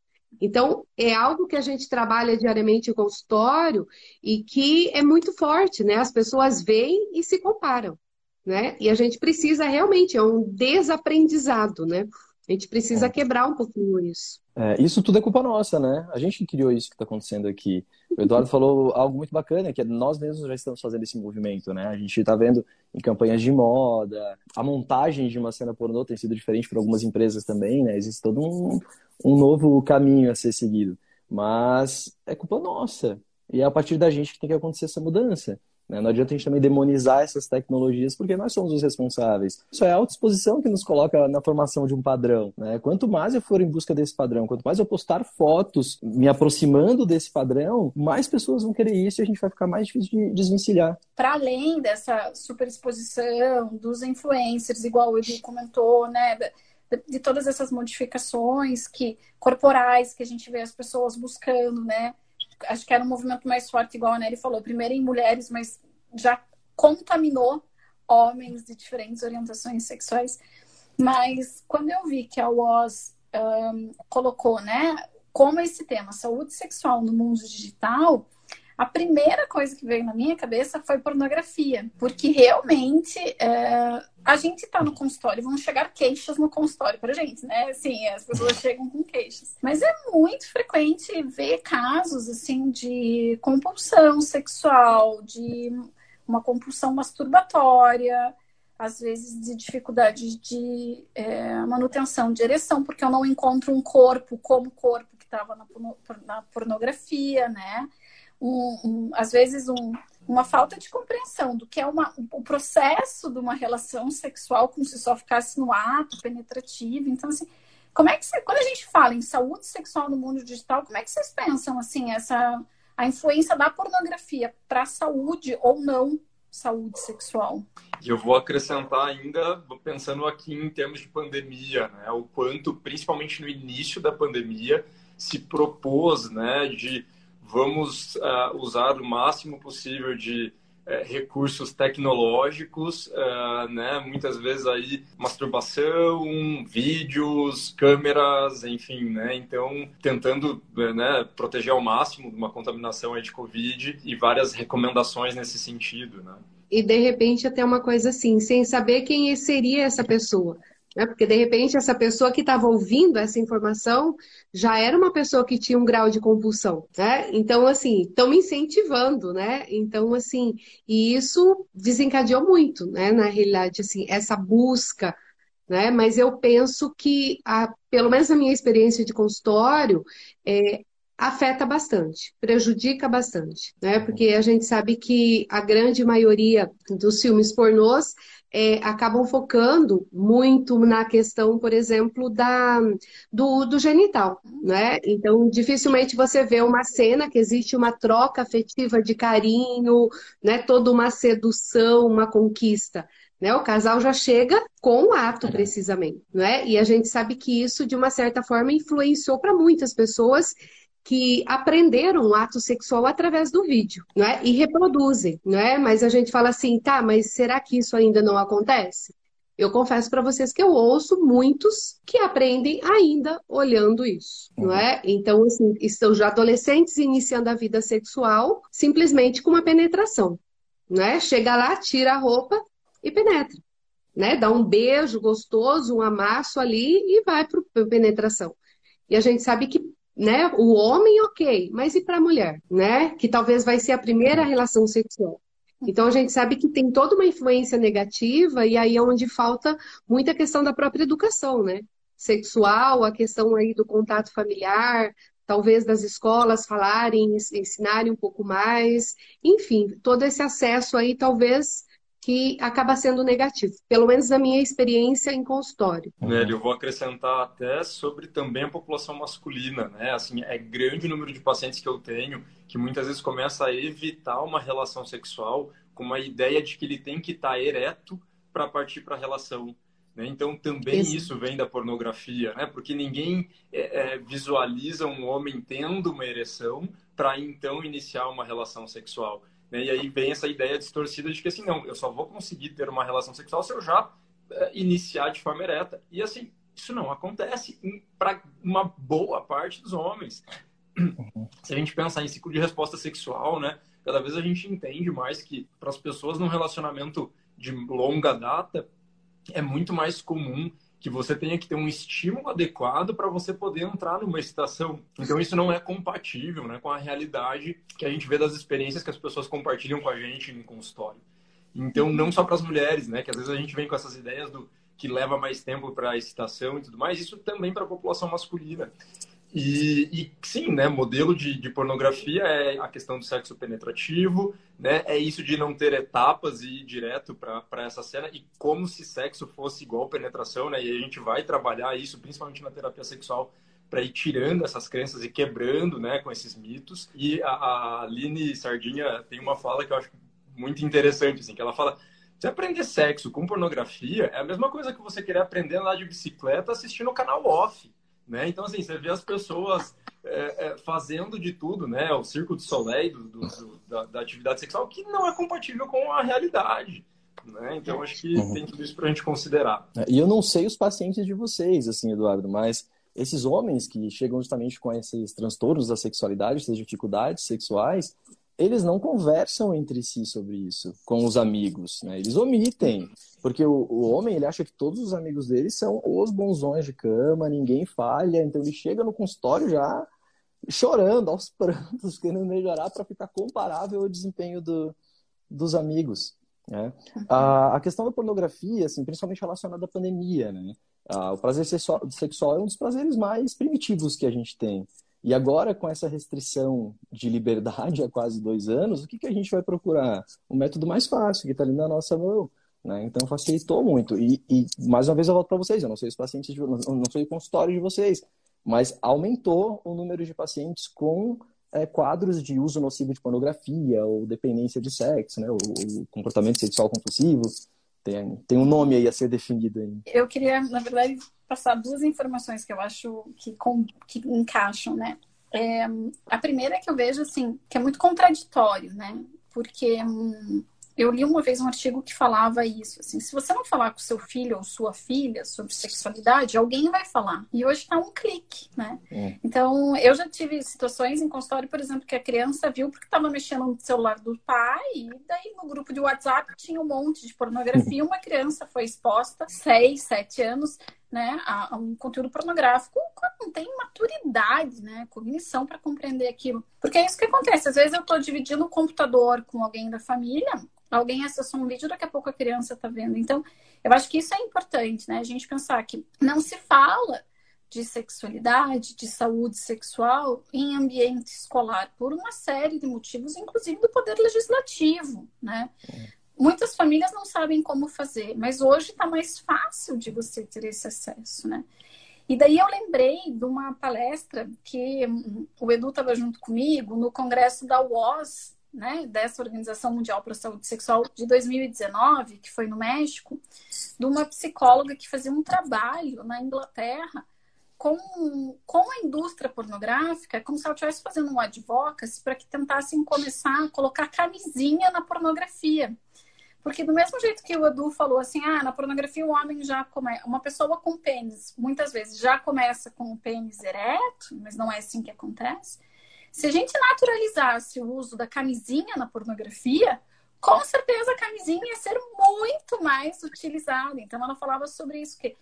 Então, é algo que a gente trabalha diariamente em consultório e que é muito forte, né? As pessoas veem e se comparam né? E a gente precisa realmente, é um desaprendizado, né? A gente precisa é. quebrar um pouquinho isso. É, isso tudo é culpa nossa, né? A gente criou isso que está acontecendo aqui. O Eduardo falou algo muito bacana, que é nós mesmos já estamos fazendo esse movimento, né? A gente está vendo em campanhas de moda, a montagem de uma cena pornô tem sido diferente para algumas empresas também, né? Existe todo um, um novo caminho a ser seguido. Mas é culpa nossa. E é a partir da gente que tem que acontecer essa mudança. Né? Não adianta a gente também demonizar essas tecnologias, porque nós somos os responsáveis. Isso é a autoexposição que nos coloca na formação de um padrão. Né? Quanto mais eu for em busca desse padrão, quanto mais eu postar fotos me aproximando desse padrão, mais pessoas vão querer isso e a gente vai ficar mais difícil de desvencilhar. Para além dessa superexposição dos influencers, igual o Edu comentou, né? de todas essas modificações que corporais que a gente vê as pessoas buscando, né? Acho que era um movimento mais forte, igual a Nery falou, primeiro em mulheres, mas já contaminou homens de diferentes orientações sexuais. Mas quando eu vi que a UOS um, colocou, né, como esse tema, saúde sexual no mundo digital, a primeira coisa que veio na minha cabeça foi pornografia, porque realmente é, a gente está no consultório, vão chegar queixas no consultório para gente, né? Assim, as pessoas chegam com queixas. Mas é muito frequente ver casos assim de compulsão sexual, de uma compulsão masturbatória, às vezes de dificuldade de é, manutenção de ereção, porque eu não encontro um corpo como o corpo que estava na, na pornografia, né? Um, um, às vezes um, uma falta de compreensão do que é uma, o processo de uma relação sexual como se só ficasse no ato penetrativo. Então, assim, Como é que você, quando a gente fala em saúde sexual no mundo digital, como é que vocês pensam assim essa a influência da pornografia para a saúde ou não saúde sexual? E eu vou acrescentar ainda, pensando aqui em termos de pandemia, né, o quanto, principalmente no início da pandemia, se propôs, né, de vamos uh, usar o máximo possível de uh, recursos tecnológicos, uh, né? Muitas vezes aí masturbação, vídeos, câmeras, enfim, né? Então, tentando né, proteger ao máximo de uma contaminação de Covid e várias recomendações nesse sentido, né? E de repente até uma coisa assim, sem saber quem seria essa pessoa. Né? Porque, de repente, essa pessoa que estava ouvindo essa informação já era uma pessoa que tinha um grau de compulsão, né? Então, assim, estão me incentivando, né? Então, assim, e isso desencadeou muito, né? Na realidade, assim, essa busca, né? Mas eu penso que, a, pelo menos na minha experiência de consultório, é, afeta bastante, prejudica bastante, né? Porque a gente sabe que a grande maioria dos filmes pornôs é, acabam focando muito na questão, por exemplo, da, do, do, genital, né? Então, dificilmente você vê uma cena que existe uma troca afetiva de carinho, né? Toda uma sedução, uma conquista. Né? O casal já chega com o ato, é. precisamente, né? E a gente sabe que isso, de uma certa forma, influenciou para muitas pessoas que aprenderam o ato sexual através do vídeo, não é? E reproduzem, não é? Mas a gente fala assim, tá, mas será que isso ainda não acontece? Eu confesso para vocês que eu ouço muitos que aprendem ainda olhando isso, uhum. não é? Então, assim, estão já adolescentes iniciando a vida sexual simplesmente com uma penetração, não é? Chega lá, tira a roupa e penetra, né? Dá um beijo gostoso, um amasso ali e vai para penetração. E a gente sabe que né? O homem, ok, mas e para a mulher, né? Que talvez vai ser a primeira relação sexual. Então a gente sabe que tem toda uma influência negativa e aí é onde falta muita questão da própria educação, né? Sexual, a questão aí do contato familiar, talvez das escolas falarem, ensinarem um pouco mais, enfim, todo esse acesso aí talvez que acaba sendo negativo, pelo menos na minha experiência em consultório. Né, eu vou acrescentar até sobre também a população masculina, né? Assim, é grande o número de pacientes que eu tenho que muitas vezes começa a evitar uma relação sexual com uma ideia de que ele tem que estar ereto para partir para a relação. Né? Então também isso. isso. vem da pornografia, né? Porque ninguém é, é, visualiza um homem tendo uma ereção para então iniciar uma relação sexual. Né? E aí vem essa ideia distorcida de que assim, não, eu só vou conseguir ter uma relação sexual se eu já é, iniciar de forma ereta. E assim, isso não acontece para uma boa parte dos homens. Se a gente pensar em ciclo de resposta sexual, né? Cada vez a gente entende mais que para as pessoas num relacionamento de longa data é muito mais comum que você tenha que ter um estímulo adequado para você poder entrar numa excitação. Então isso não é compatível né, com a realidade que a gente vê das experiências que as pessoas compartilham com a gente no consultório. Então não só para as mulheres, né, que às vezes a gente vem com essas ideias do que leva mais tempo para a excitação e tudo mais, isso também para a população masculina. E, e, sim, né, modelo de, de, pornografia é a questão do sexo penetrativo, né, é isso de não ter etapas e ir direto para essa cena, e como se sexo fosse igual penetração, né, e a gente vai trabalhar isso, principalmente na terapia sexual, para ir tirando essas crenças e quebrando né, com esses mitos. E a, a Aline Sardinha tem uma fala que eu acho muito interessante, assim, que ela fala você aprender sexo com pornografia é a mesma coisa que você querer aprender andar de bicicleta assistindo o canal off. Né? Então, assim, você vê as pessoas é, é, fazendo de tudo, né? O circo de soleil do, do, do, da, da, atividade sexual que não é compatível com a realidade. Né? Então, acho que uhum. tem tudo isso para a gente considerar. É, e eu não sei os pacientes de vocês, assim, Eduardo, mas esses homens que chegam justamente com esses transtornos da sexualidade, essas dificuldades sexuais, eles não conversam entre si sobre isso com os amigos, né? Eles omitem, porque o, o, homem ele acha que todos os amigos dele são os bonzões de cama, ninguém falha, então ele chega no consultório já chorando aos prantos, querendo melhorar para ficar comparável ao desempenho do, dos amigos. Né? A, a questão da pornografia, assim, principalmente relacionada à pandemia, né? o prazer sexual é um dos prazeres mais primitivos que a gente tem. E agora, com essa restrição de liberdade há quase dois anos, o que, que a gente vai procurar? O método mais fácil, que está ali na nossa mão. Né? Então facilitou muito. E, e, mais uma vez eu volto para vocês, eu não sei os pacientes, de, não sei o consultório de vocês, mas aumentou o número de pacientes com é, quadros de uso nocivo de pornografia ou dependência de sexo, né? o, o comportamento sexual compulsivo. Tem, um nome aí a ser definido. Aí. Eu queria, na verdade, passar duas informações que eu acho que, com, que encaixam, né? É, a primeira é que eu vejo, assim, que é muito contraditório, né? Porque hum, eu li uma vez um artigo que falava isso, assim, se você não falar com seu filho ou sua filha sobre sexualidade, alguém vai falar. E hoje tá um clique, né? É. Então, eu já tive situações em consultório, por exemplo, que a criança viu porque estava mexendo no celular do pai, e daí no grupo de WhatsApp tinha um monte de pornografia, uma criança foi exposta, seis, sete anos, né, a, a, um conteúdo pornográfico não tem maturidade, né, cognição para compreender aquilo. Porque é isso que acontece. Às vezes eu estou dividindo o computador com alguém da família, alguém acessou um vídeo, daqui a pouco a criança está vendo. Então, eu acho que isso é importante, né? A gente pensar que não se fala de sexualidade, de saúde sexual em ambiente escolar por uma série de motivos, inclusive do poder legislativo, né? Muitas famílias não sabem como fazer, mas hoje está mais fácil de você ter esse acesso, né? E daí eu lembrei de uma palestra que o Edu estava junto comigo no congresso da UOS né, dessa Organização Mundial para a Saúde Sexual de 2019, que foi no México, de uma psicóloga que fazia um trabalho na Inglaterra com, com a indústria pornográfica, como se ela estivesse fazendo um advocacy para que tentassem começar a colocar camisinha na pornografia. Porque do mesmo jeito que o Edu falou assim, ah, na pornografia o homem já começa, uma pessoa com pênis, muitas vezes já começa com o pênis ereto, mas não é assim que acontece. Se a gente naturalizasse o uso da camisinha na pornografia, com certeza a camisinha ia ser muito mais utilizada. Então ela falava sobre isso que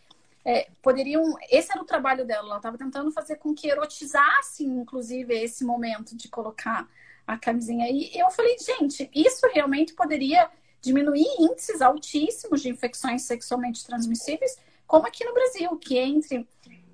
é, poderiam. Esse era o trabalho dela. Ela estava tentando fazer com que erotizasse, inclusive, esse momento de colocar a camisinha. E eu falei, gente, isso realmente poderia diminuir índices altíssimos de infecções sexualmente transmissíveis, como aqui no Brasil, que entre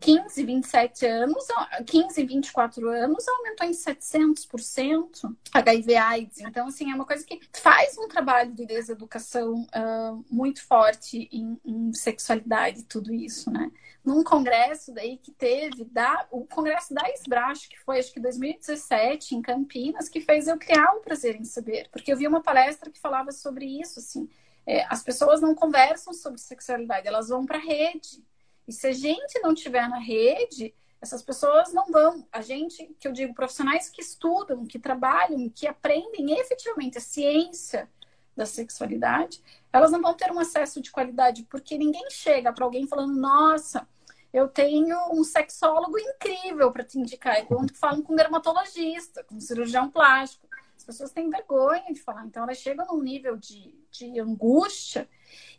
15, 27 anos, 15, 24 anos, aumentou em 700% HIV AIDS. Então, assim, é uma coisa que faz um trabalho de deseducação uh, muito forte em, em sexualidade e tudo isso, né? Num congresso daí que teve, da, o congresso da Esbracho, que foi acho que 2017, em Campinas, que fez eu criar o prazer em saber. Porque eu vi uma palestra que falava sobre isso, assim, é, as pessoas não conversam sobre sexualidade, elas vão para a rede. E se a gente não tiver na rede, essas pessoas não vão. A gente, que eu digo, profissionais que estudam, que trabalham, que aprendem efetivamente a ciência da sexualidade, elas não vão ter um acesso de qualidade, porque ninguém chega para alguém falando, nossa, eu tenho um sexólogo incrível para te indicar. É quando falam com um dermatologista, com um cirurgião plástico. As pessoas têm vergonha de falar. Então, elas chegam num nível de, de angústia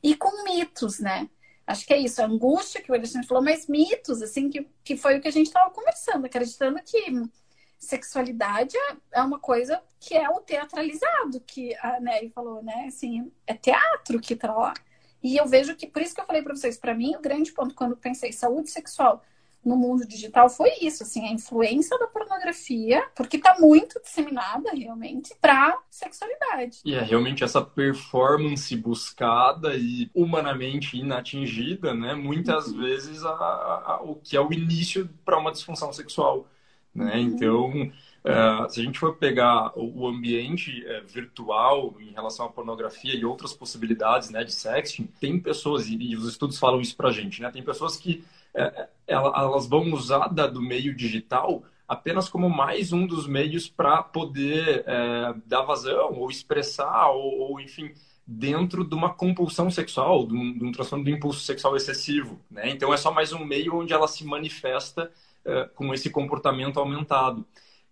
e com mitos, né? Acho que é isso, a angústia que o Alexandre falou, mas mitos, assim, que, que foi o que a gente estava conversando, acreditando que sexualidade é, é uma coisa que é o teatralizado, que a Nery falou, né? Assim, é teatro que tá lá. E eu vejo que, por isso que eu falei para vocês, para mim, o grande ponto quando pensei saúde sexual no mundo digital foi isso, assim, a influência da pornografia, porque está muito disseminada realmente para sexualidade. E é realmente essa performance buscada e humanamente inatingida, né? Muitas uhum. vezes a, a, o que é o início para uma disfunção sexual, né? Uhum. Então Uh, se a gente for pegar o ambiente uh, virtual em relação à pornografia e outras possibilidades né, de sexting, tem pessoas, e, e os estudos falam isso pra gente, né? Tem pessoas que elas vão usar do meio digital apenas como mais um dos meios para poder dar vazão ou expressar ou, ou, enfim, dentro de uma compulsão sexual, de um, de um transtorno do impulso sexual excessivo, né? Então é só mais um meio onde ela se manifesta com esse comportamento aumentado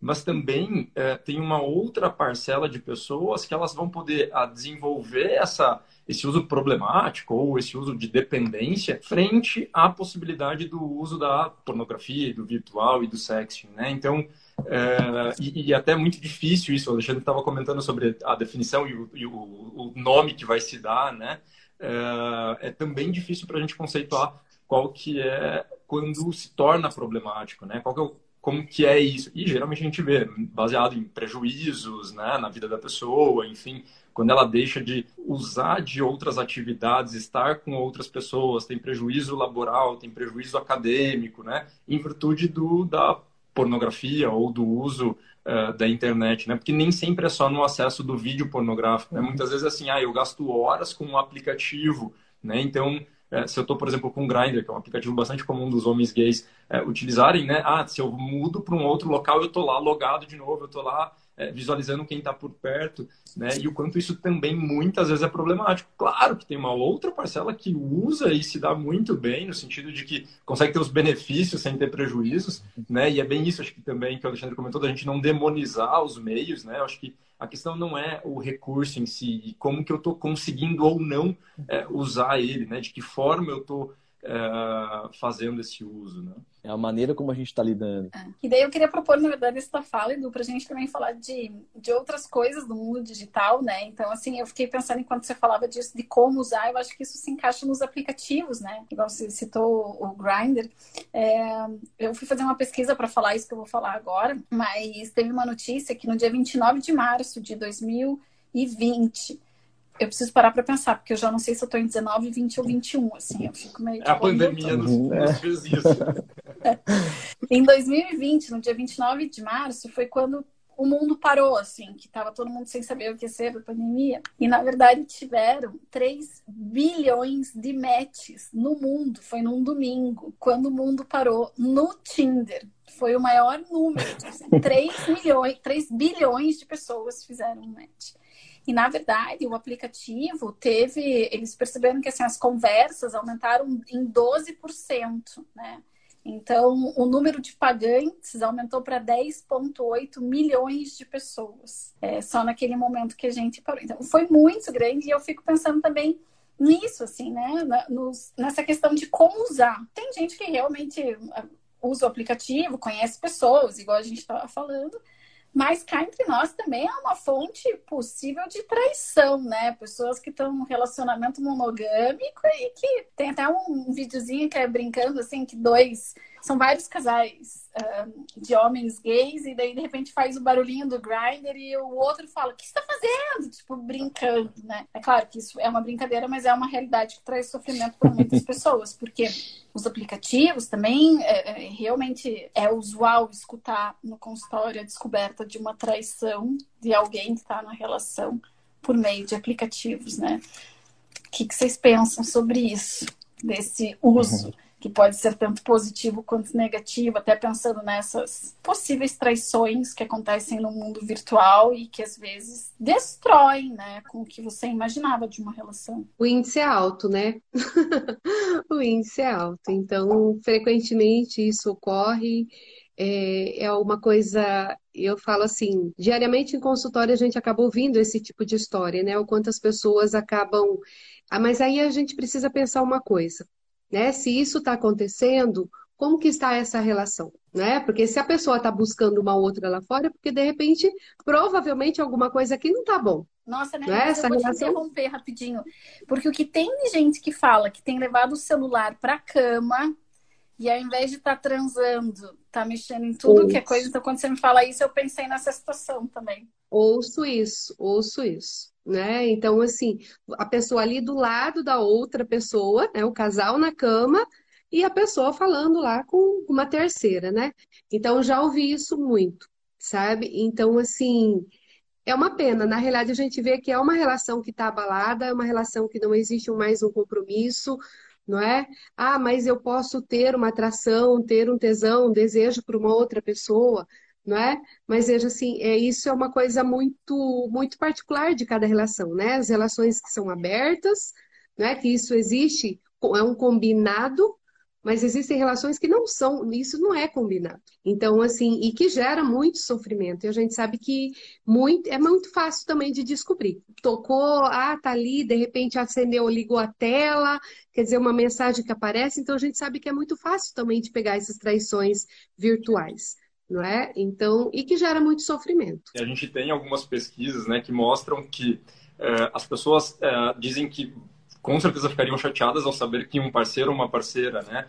mas também é, tem uma outra parcela de pessoas que elas vão poder a, desenvolver essa, esse uso problemático ou esse uso de dependência frente à possibilidade do uso da pornografia, do virtual e do sexting, né? Então, é, e, e, até muito difícil isso, o Alexandre estava comentando sobre a definição e o, e o, o nome que vai se dar, né? É, é também difícil para a gente conceituar qual que é quando se torna problemático, né? Qual que é o como que é isso. E geralmente a gente vê, baseado em prejuízos, né, na vida da pessoa, enfim, quando ela deixa de usar de outras atividades, estar com outras pessoas, tem prejuízo laboral, tem prejuízo acadêmico, né, em virtude do, da pornografia ou do uso uh, da internet, né, porque nem sempre é só no acesso do vídeo pornográfico, né, muitas vezes é assim, ah, eu gasto horas com um aplicativo, né, então é, se eu estou, por exemplo, com o Grindr, que é um aplicativo bastante comum dos homens gays é, utilizarem, né? Ah, se eu mudo para um outro local, eu estou lá logado de novo, eu estou lá é, visualizando quem está por perto, né? E o quanto isso também muitas vezes é problemático. Claro que tem uma outra parcela que usa e se dá muito bem, no sentido de que consegue ter os benefícios sem ter prejuízos, né? E é bem isso, acho que também que o Alexandre comentou, da gente não demonizar os meios, né? Acho que a questão não é o recurso em si, e como que eu estou conseguindo ou não é, usar ele, né? De que forma eu estou é, fazendo esse uso, né? É a maneira como a gente está lidando. É. E daí eu queria propor, na verdade, essa fala, Edu, para a gente também falar de, de outras coisas do mundo digital, né? Então, assim, eu fiquei pensando enquanto você falava disso, de como usar, eu acho que isso se encaixa nos aplicativos, né? Igual você citou o Grindr. É, eu fui fazer uma pesquisa para falar isso que eu vou falar agora, mas teve uma notícia que no dia 29 de março de 2020 eu preciso parar para pensar, porque eu já não sei se eu estou em 19, 20 ou 21, assim, eu fico meio... A pandemia nos, nos fez isso. É. Em 2020, no dia 29 de março, foi quando o mundo parou, assim, que estava todo mundo sem saber o que ser da pandemia. E, na verdade, tiveram 3 bilhões de matches no mundo. Foi num domingo, quando o mundo parou no Tinder. Foi o maior número. Assim, 3, milhões, 3 bilhões de pessoas fizeram um match. E, na verdade, o aplicativo teve. Eles perceberam que assim, as conversas aumentaram em 12%, né? Então, o número de pagantes aumentou para 10,8 milhões de pessoas, é, só naquele momento que a gente parou. Então, foi muito grande e eu fico pensando também nisso, assim, né? Na, nos, nessa questão de como usar. Tem gente que realmente ah, usa o aplicativo, conhece pessoas, igual a gente estava falando, mas cá entre nós também é uma fonte possível de traição, né? Pessoas que estão num relacionamento monogâmico e que tem até um videozinho que é brincando assim que dois são vários casais uh, de homens gays, e daí de repente faz o barulhinho do grinder e o outro fala: O que você tá fazendo? Tipo, brincando, né? É claro que isso é uma brincadeira, mas é uma realidade que traz sofrimento para muitas pessoas, porque os aplicativos também é, é, realmente é usual escutar no consultório a descoberta de uma traição de alguém que está na relação por meio de aplicativos, né? O que, que vocês pensam sobre isso, desse uso? Uhum que pode ser tanto positivo quanto negativo, até pensando nessas possíveis traições que acontecem no mundo virtual e que às vezes destroem, né, com o que você imaginava de uma relação. O índice é alto, né? o índice é alto. Então, frequentemente isso ocorre. É, é uma coisa, eu falo assim, diariamente em consultório a gente acaba ouvindo esse tipo de história, né? O quanto as pessoas acabam. Ah, mas aí a gente precisa pensar uma coisa né? Se isso está acontecendo, como que está essa relação, né? Porque se a pessoa está buscando uma outra lá fora, é porque de repente, provavelmente alguma coisa aqui não está bom. Nossa, né? né? Essa eu vou relação... te interromper rapidinho, porque o que tem gente que fala que tem levado o celular para cama e ao invés de estar tá transando, tá mexendo em tudo que é coisa. Então, quando você me fala isso, eu pensei nessa situação também. Ouço isso, ouço isso né? Então, assim, a pessoa ali do lado da outra pessoa, né? O casal na cama e a pessoa falando lá com uma terceira, né? Então, já ouvi isso muito, sabe? Então, assim, é uma pena. Na realidade, a gente vê que é uma relação que está abalada, é uma relação que não existe mais um compromisso, não é? Ah, mas eu posso ter uma atração, ter um tesão, um desejo por uma outra pessoa não é? Mas veja assim, é, isso é uma coisa muito, muito particular de cada relação, né? As relações que são abertas, né? Que isso existe, é um combinado, mas existem relações que não são, isso não é combinado. Então, assim, e que gera muito sofrimento. E a gente sabe que muito, é muito fácil também de descobrir. Tocou, ah, tá ali, de repente acendeu, ligou a tela, quer dizer, uma mensagem que aparece, então a gente sabe que é muito fácil também de pegar essas traições virtuais não é? Então, e que gera muito sofrimento. A gente tem algumas pesquisas, né, que mostram que é, as pessoas é, dizem que com certeza ficariam chateadas ao saber que um parceiro ou uma parceira, né,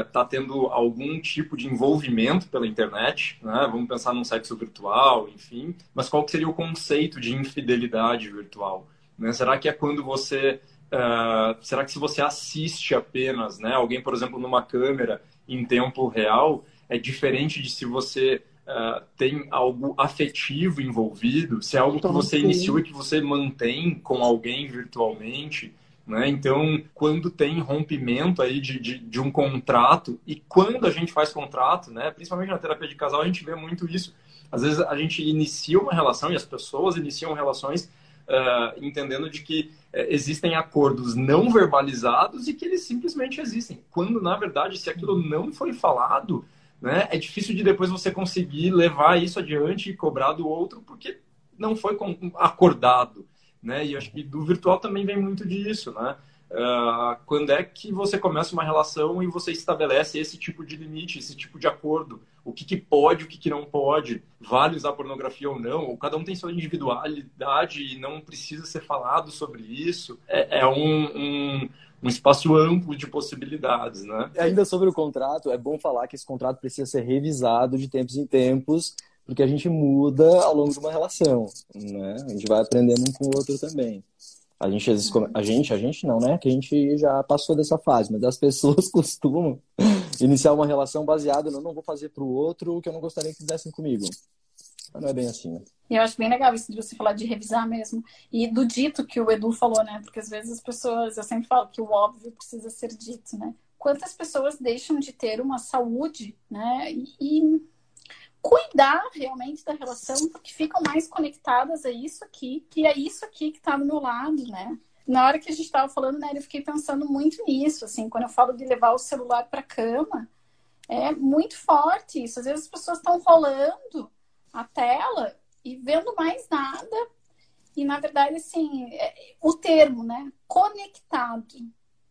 está é, tendo algum tipo de envolvimento pela internet, né? Vamos pensar num sexo virtual, enfim. Mas qual que seria o conceito de infidelidade virtual? Né? Será que é quando você Uh, será que se você assiste apenas, né, alguém, por exemplo, numa câmera em tempo real, é diferente de se você uh, tem algo afetivo envolvido, se é algo que você iniciou e que você mantém com alguém virtualmente, né? Então, quando tem rompimento aí de, de, de, um contrato, e quando a gente faz contrato, né? principalmente na terapia de casal, a gente vê muito isso. Às vezes a gente inicia uma relação e as pessoas iniciam relações uh, entendendo de que uh, existem acordos não verbalizados e que eles simplesmente existem. Quando, na verdade, se aquilo não foi falado, né, é difícil de depois você conseguir levar isso adiante e cobrar do outro, porque não foi acordado. Né? E acho que do virtual também vem muito disso, né? Uh, quando é que você começa uma relação e você estabelece esse tipo de limite, esse tipo de acordo? O que, que pode, o que, que não pode? Vale usar pornografia ou não? Ou cada um tem sua individualidade e não precisa ser falado sobre isso? É, é um, um, um, espaço amplo de possibilidades, né? Ainda sobre o contrato, é bom falar que esse contrato precisa ser revisado de tempos em tempos, porque a gente muda ao longo de uma relação, né? A gente vai aprendendo um com o outro também. A gente, a gente, a gente não, né? Que a gente já passou dessa fase, mas as pessoas costumam iniciar uma relação baseada no não vou fazer pro outro o que eu não gostaria que fizessem comigo. Mas não é bem assim, né? E eu acho bem legal isso de você falar de revisar mesmo. E do dito que o Edu falou, né? Porque às vezes as pessoas, eu sempre falo que o óbvio precisa ser dito, né? Quantas pessoas deixam de ter uma saúde, né? E, cuidar realmente da relação, porque ficam mais conectadas a isso aqui, que é isso aqui que está do meu lado, né? Na hora que a gente estava falando, né, eu fiquei pensando muito nisso, assim, quando eu falo de levar o celular para cama, é muito forte isso. Às vezes as pessoas estão rolando a tela e vendo mais nada. E na verdade, assim, é, o termo, né, conectado,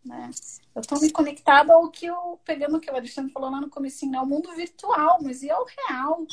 né? Eu estou me conectada ao que eu, pegando o que o Alexandre falou lá no começo, né? O mundo virtual, mas e ao real?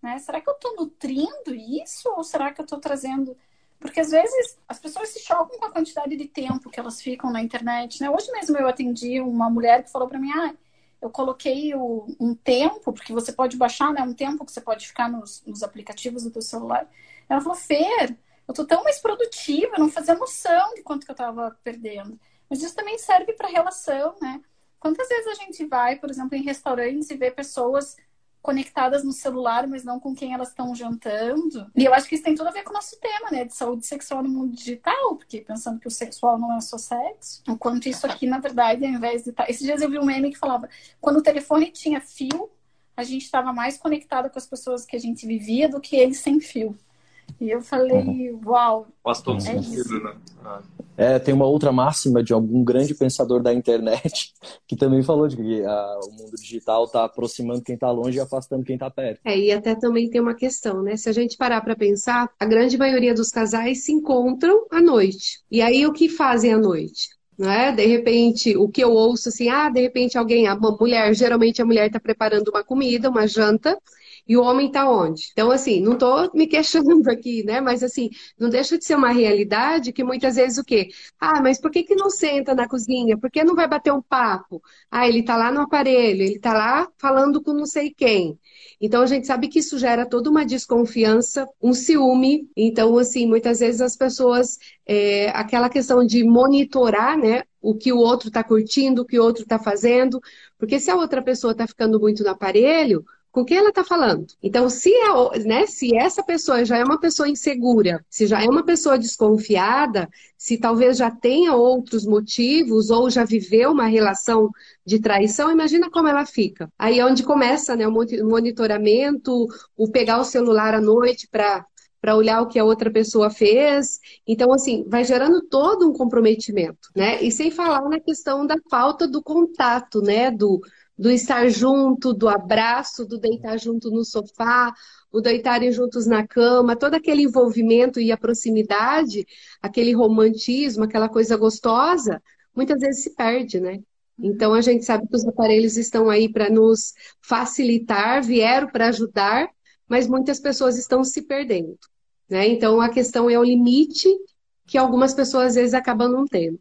Né? Será que eu estou nutrindo isso ou será que eu estou trazendo... Porque às vezes as pessoas se chocam com a quantidade de tempo que elas ficam na internet, né? Hoje mesmo eu atendi uma mulher que falou para mim, ah, eu coloquei o, um tempo, porque você pode baixar, né? Um tempo que você pode ficar nos, nos aplicativos do teu celular. Ela falou, Fer, eu tô tão mais produtiva, eu não fazia noção de quanto que eu estava perdendo. Mas isso também serve para relação, né? Quantas vezes a gente vai, por exemplo, em restaurantes e vê pessoas conectadas no celular, mas não com quem elas estão jantando. E eu acho que isso tem tudo a ver com o nosso tema, né? De saúde sexual no mundo digital, porque pensando que o sexual não é só sexo, enquanto isso aqui, na verdade, ao invés de estar. Tá, esses dias eu vi um meme que falava: quando o telefone tinha fio, a gente estava mais conectado com as pessoas que a gente vivia do que eles sem fio. E eu falei, uhum. uau. Faz todo é sentido, isso. né? Ah. É, tem uma outra máxima de algum grande pensador da internet que também falou de que a, ah, o mundo digital está aproximando quem está longe e afastando quem está perto. É, e até também tem uma questão, né? Se a gente parar para pensar, a grande maioria dos casais se encontram à noite. E aí o que fazem à noite? Né? De repente, o que eu ouço assim, ah, de repente alguém, uma mulher, geralmente a mulher está preparando uma comida, uma janta, e o homem está onde? Então, assim, não estou me questionando aqui, né? Mas, assim, não deixa de ser uma realidade que muitas vezes o quê? Ah, mas por que, que não senta na cozinha? Por que não vai bater um papo? Ah, ele está lá no aparelho, ele está lá falando com não sei quem. Então, a gente sabe que isso gera toda uma desconfiança, um ciúme. Então, assim, muitas vezes as pessoas, é, aquela questão de monitorar, né? O que o outro está curtindo, o que o outro está fazendo. Porque se a outra pessoa está ficando muito no aparelho, com quem ela está falando. Então, se, é, né, se essa pessoa já é uma pessoa insegura, se já é uma pessoa desconfiada, se talvez já tenha outros motivos ou já viveu uma relação de traição, imagina como ela fica. Aí é onde começa né, o monitoramento, o pegar o celular à noite para para olhar o que a outra pessoa fez. Então, assim, vai gerando todo um comprometimento, né? E sem falar na questão da falta do contato, né? Do, do estar junto, do abraço, do deitar junto no sofá, o deitarem juntos na cama, todo aquele envolvimento e a proximidade, aquele romantismo, aquela coisa gostosa, muitas vezes se perde, né? Então a gente sabe que os aparelhos estão aí para nos facilitar, vieram para ajudar, mas muitas pessoas estão se perdendo, né? Então a questão é o limite que algumas pessoas às vezes acabam não tendo.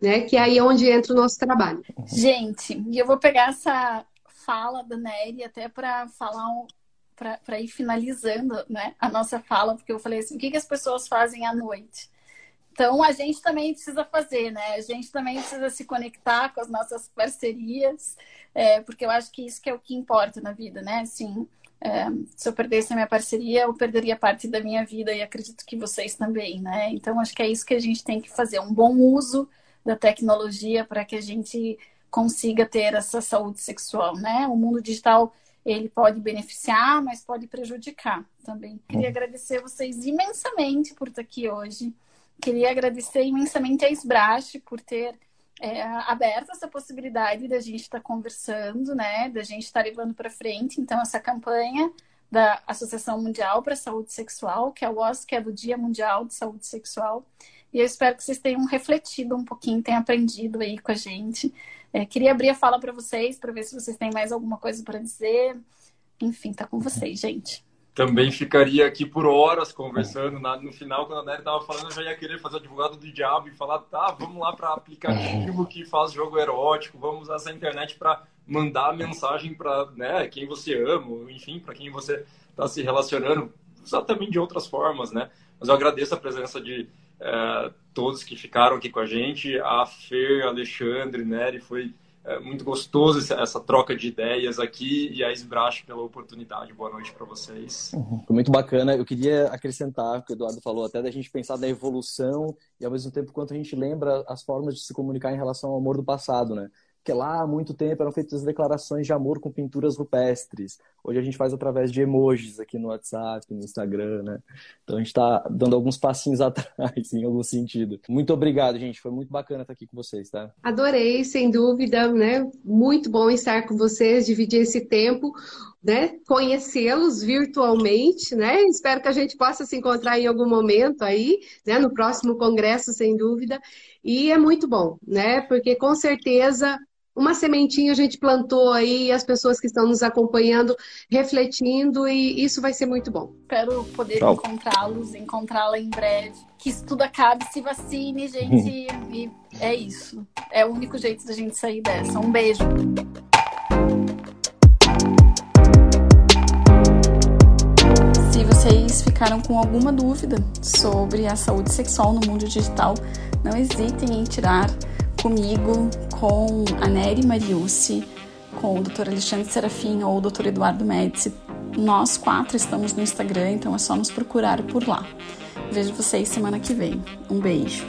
Né? Que é aí onde entra o nosso trabalho. Gente, e eu vou pegar essa fala da Nery até para falar um, para ir finalizando né, a nossa fala, porque eu falei assim, o que, que as pessoas fazem à noite? Então a gente também precisa fazer, né? A gente também precisa se conectar com as nossas parcerias, é, porque eu acho que isso que é o que importa na vida, né? Assim, é, se eu perdesse a minha parceria, eu perderia parte da minha vida e acredito que vocês também, né? Então acho que é isso que a gente tem que fazer, um bom uso da tecnologia para que a gente consiga ter essa saúde sexual, né? O mundo digital ele pode beneficiar, mas pode prejudicar também. Queria agradecer vocês imensamente por estar aqui hoje. Queria agradecer imensamente a Esbrache por ter é, aberto essa possibilidade da gente estar conversando, né? Da gente estar levando para frente, então, essa campanha da Associação Mundial para a Saúde Sexual, que é o OS, que é do Dia Mundial de Saúde Sexual. E eu espero que vocês tenham refletido um pouquinho, tenham aprendido aí com a gente. É, queria abrir a fala para vocês, para ver se vocês têm mais alguma coisa para dizer. Enfim, tá com vocês, gente. Também ficaria aqui por horas conversando. Na, no final, quando a Nery estava falando, eu já ia querer fazer o advogado do diabo e falar: tá, vamos lá para aplicativo que faz jogo erótico, vamos usar essa internet para mandar mensagem para né, quem você ama, enfim, para quem você está se relacionando, exatamente de outras formas, né? Mas eu agradeço a presença de é, todos que ficaram aqui com a gente, a Fer, Alexandre, Nery, foi é, muito gostoso essa, essa, troca de ideias aqui e a Esbrache pela oportunidade. Boa noite para vocês. Uhum. Foi muito bacana. Eu queria acrescentar que o Eduardo falou, até da gente pensar na evolução e ao mesmo tempo quanto a gente lembra as formas de se comunicar em relação ao amor do passado, né? Porque lá há muito tempo eram feitas declarações de amor com pinturas rupestres. Hoje a gente faz através de emojis aqui no WhatsApp, no Instagram, né? Então a gente está dando alguns passinhos atrás, em algum sentido. Muito obrigado, gente. Foi muito bacana estar aqui com vocês, tá? Adorei, sem dúvida, né? Muito bom estar com vocês, dividir esse tempo. Né, conhecê-los virtualmente, né? Espero que a gente possa se encontrar em algum momento aí, né? No próximo congresso, sem dúvida. E é muito bom, né? Porque com certeza uma sementinha a gente plantou aí, as pessoas que estão nos acompanhando, refletindo, e isso vai ser muito bom. Espero poder encontrá-los, encontrá-la em breve. Que isso tudo acabe, se vacine, gente. e é isso. É o único jeito da gente sair dessa. Um beijo. Se vocês ficaram com alguma dúvida sobre a saúde sexual no mundo digital, não hesitem em tirar comigo, com a Nery Mariucci, com o Dr. Alexandre Serafim ou o Dr. Eduardo Médici. Nós quatro estamos no Instagram, então é só nos procurar por lá. Vejo vocês semana que vem. Um beijo.